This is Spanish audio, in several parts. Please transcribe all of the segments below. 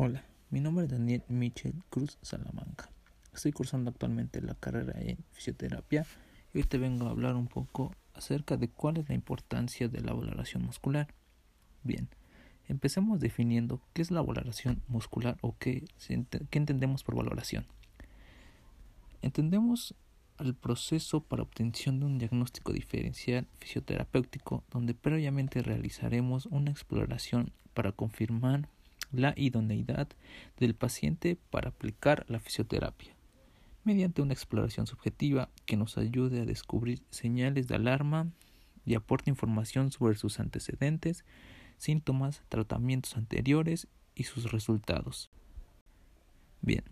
Hola, mi nombre es Daniel Michel Cruz Salamanca. Estoy cursando actualmente la carrera en fisioterapia y hoy te vengo a hablar un poco acerca de cuál es la importancia de la valoración muscular. Bien, empecemos definiendo qué es la valoración muscular o qué, qué entendemos por valoración. Entendemos el proceso para obtención de un diagnóstico diferencial fisioterapéutico donde previamente realizaremos una exploración para confirmar la idoneidad del paciente para aplicar la fisioterapia, mediante una exploración subjetiva que nos ayude a descubrir señales de alarma y aporte información sobre sus antecedentes, síntomas, tratamientos anteriores y sus resultados. Bien,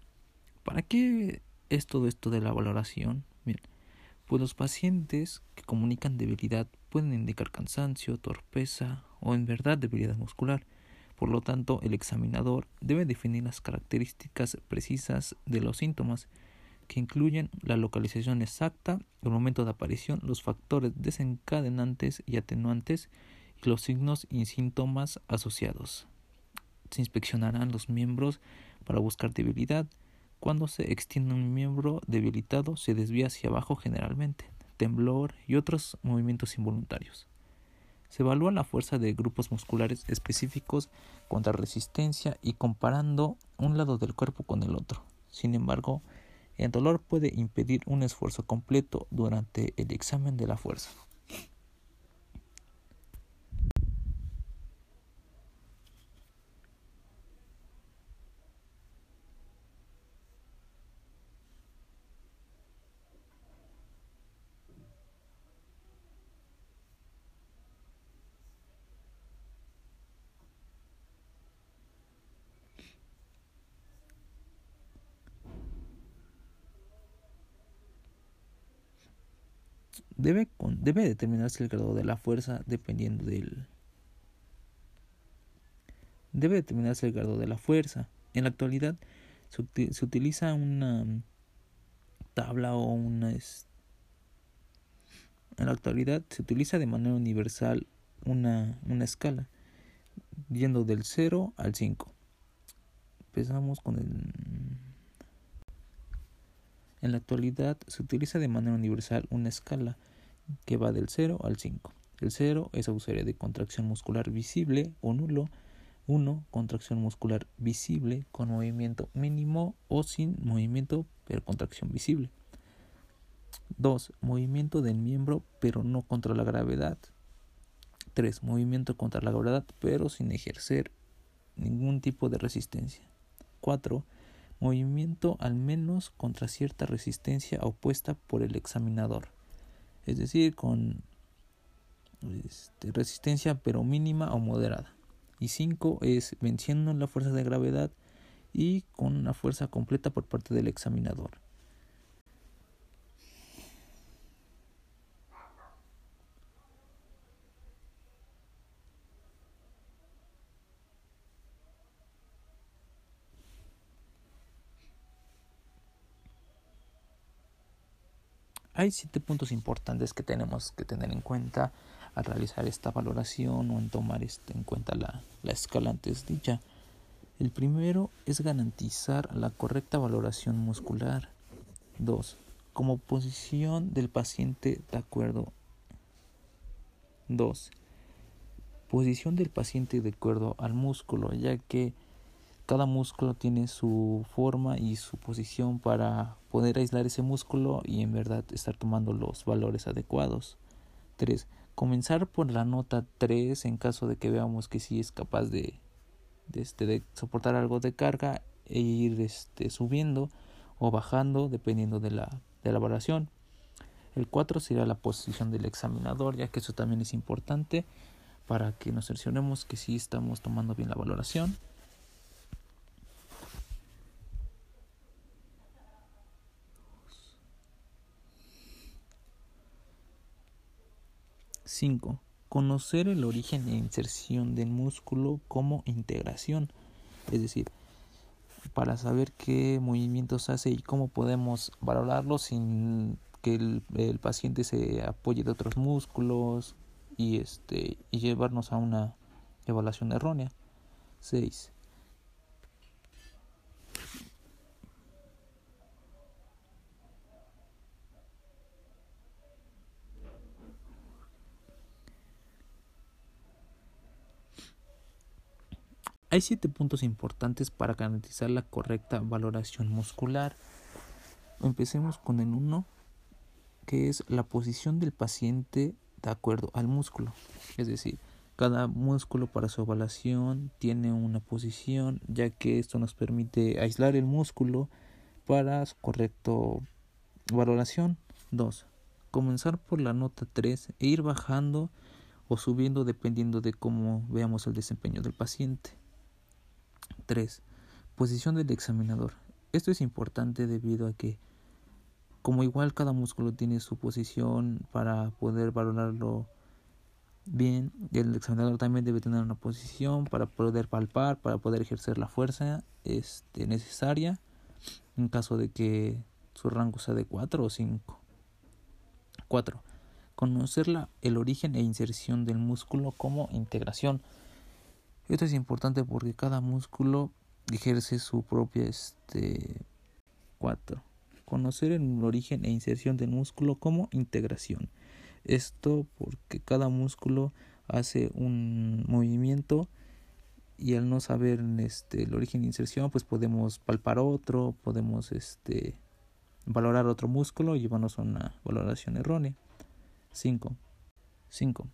¿para qué es todo esto de la valoración? Bien, pues los pacientes que comunican debilidad pueden indicar cansancio, torpeza o en verdad debilidad muscular por lo tanto, el examinador debe definir las características precisas de los síntomas, que incluyen la localización exacta, el momento de aparición, los factores desencadenantes y atenuantes y los signos y síntomas asociados. Se inspeccionarán los miembros para buscar debilidad. Cuando se extiende un miembro debilitado, se desvía hacia abajo generalmente, temblor y otros movimientos involuntarios. Se evalúa la fuerza de grupos musculares específicos contra resistencia y comparando un lado del cuerpo con el otro. Sin embargo, el dolor puede impedir un esfuerzo completo durante el examen de la fuerza. Debe, debe determinarse el grado de la fuerza dependiendo del... Debe determinarse el grado de la fuerza. En la actualidad se, se utiliza una tabla o una... En la actualidad se utiliza de manera universal una, una escala, yendo del 0 al 5. Empezamos con el en la actualidad se utiliza de manera universal una escala que va del 0 al 5. El 0 es ausencia de contracción muscular visible o nulo. 1. Contracción muscular visible con movimiento mínimo o sin movimiento pero contracción visible. 2. Movimiento del miembro pero no contra la gravedad. 3. Movimiento contra la gravedad pero sin ejercer ningún tipo de resistencia. 4 movimiento al menos contra cierta resistencia opuesta por el examinador, es decir, con este, resistencia pero mínima o moderada. Y 5 es venciendo la fuerza de gravedad y con una fuerza completa por parte del examinador. Hay siete puntos importantes que tenemos que tener en cuenta al realizar esta valoración o en tomar este, en cuenta la, la escala antes dicha. El primero es garantizar la correcta valoración muscular. 2. Como posición del paciente de acuerdo. 2. Posición del paciente de acuerdo al músculo, ya que cada músculo tiene su forma y su posición para poder aislar ese músculo y en verdad estar tomando los valores adecuados. 3. Comenzar por la nota 3 en caso de que veamos que sí es capaz de, este, de soportar algo de carga e ir este, subiendo o bajando dependiendo de la, de la evaluación. El 4 sería la posición del examinador, ya que eso también es importante para que nos cercioremos que sí estamos tomando bien la valoración. 5. Conocer el origen e inserción del músculo como integración, es decir, para saber qué movimientos hace y cómo podemos valorarlo sin que el, paciente se apoye de otros músculos y este y llevarnos a una evaluación errónea. 6. Hay siete puntos importantes para garantizar la correcta valoración muscular. Empecemos con el uno, que es la posición del paciente de acuerdo al músculo. Es decir, cada músculo para su evaluación tiene una posición, ya que esto nos permite aislar el músculo para su correcto valoración. 2. Comenzar por la nota 3 e ir bajando o subiendo dependiendo de cómo veamos el desempeño del paciente. 3. Posición del examinador. Esto es importante debido a que como igual cada músculo tiene su posición para poder valorarlo bien, el examinador también debe tener una posición para poder palpar, para poder ejercer la fuerza este, necesaria en caso de que su rango sea de 4 o 5. 4. Conocer la, el origen e inserción del músculo como integración. Esto es importante porque cada músculo ejerce su propia este 4. Conocer el origen e inserción del músculo como integración. Esto porque cada músculo hace un movimiento y al no saber este el origen e inserción, pues podemos palpar otro, podemos este valorar otro músculo y llevarnos a una valoración errónea. 5. 5.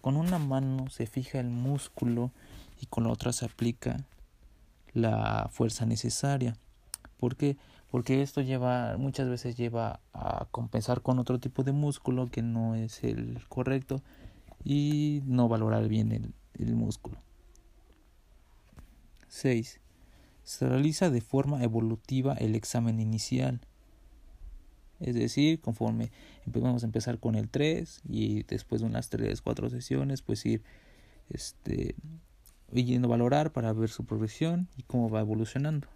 Con una mano se fija el músculo y con la otra se aplica la fuerza necesaria. ¿Por qué? Porque esto lleva, muchas veces lleva a compensar con otro tipo de músculo que no es el correcto y no valorar bien el, el músculo. 6. Se realiza de forma evolutiva el examen inicial. Es decir, conforme vamos a empezar con el 3 y después de unas 3, 4 sesiones, pues ir este, yendo a valorar para ver su progresión y cómo va evolucionando.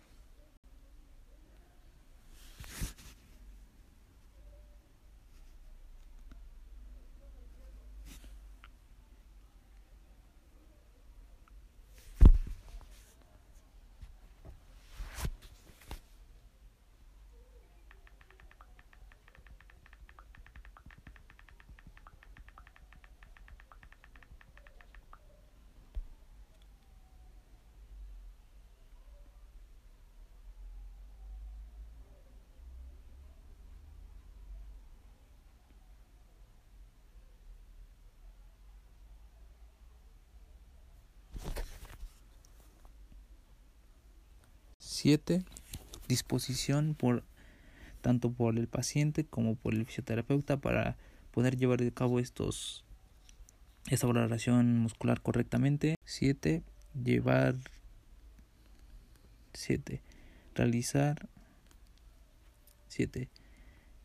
7. Disposición por tanto por el paciente como por el fisioterapeuta para poder llevar a cabo estos esta valoración muscular correctamente. 7. Llevar 7. Realizar 7.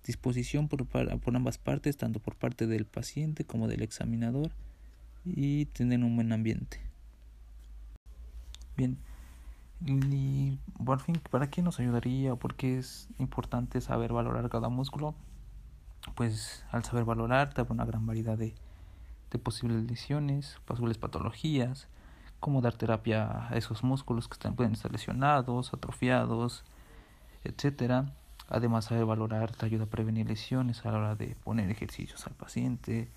Disposición por, por ambas partes, tanto por parte del paciente como del examinador y tener un buen ambiente. Bien. Y fin, ¿para qué nos ayudaría o por qué es importante saber valorar cada músculo? Pues al saber valorar te da una gran variedad de, de posibles lesiones, posibles patologías, cómo dar terapia a esos músculos que están, pueden estar lesionados, atrofiados, etcétera. Además, saber valorar te ayuda a prevenir lesiones a la hora de poner ejercicios al paciente,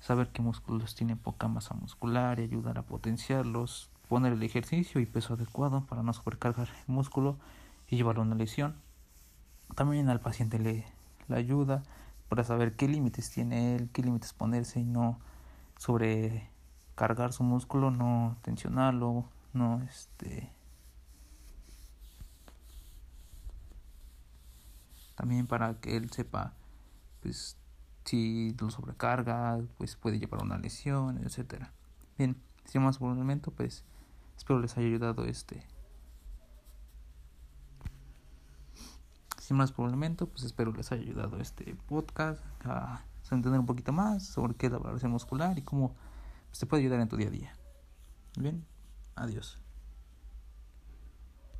saber qué músculos tienen poca masa muscular y ayudar a potenciarlos, poner el ejercicio y peso adecuado para no sobrecargar el músculo y llevarlo a una lesión. También al paciente le, le ayuda para saber qué límites tiene él, qué límites ponerse y no sobrecargar su músculo, no tensionarlo, no este también para que él sepa pues si lo sobrecarga pues puede llevar a una lesión etcétera bien sin más por un momento pues Espero les haya ayudado este. Sin más por el momento, pues espero les haya ayudado este podcast a entender un poquito más sobre qué es la valoración muscular y cómo se puede ayudar en tu día a día. Bien, adiós.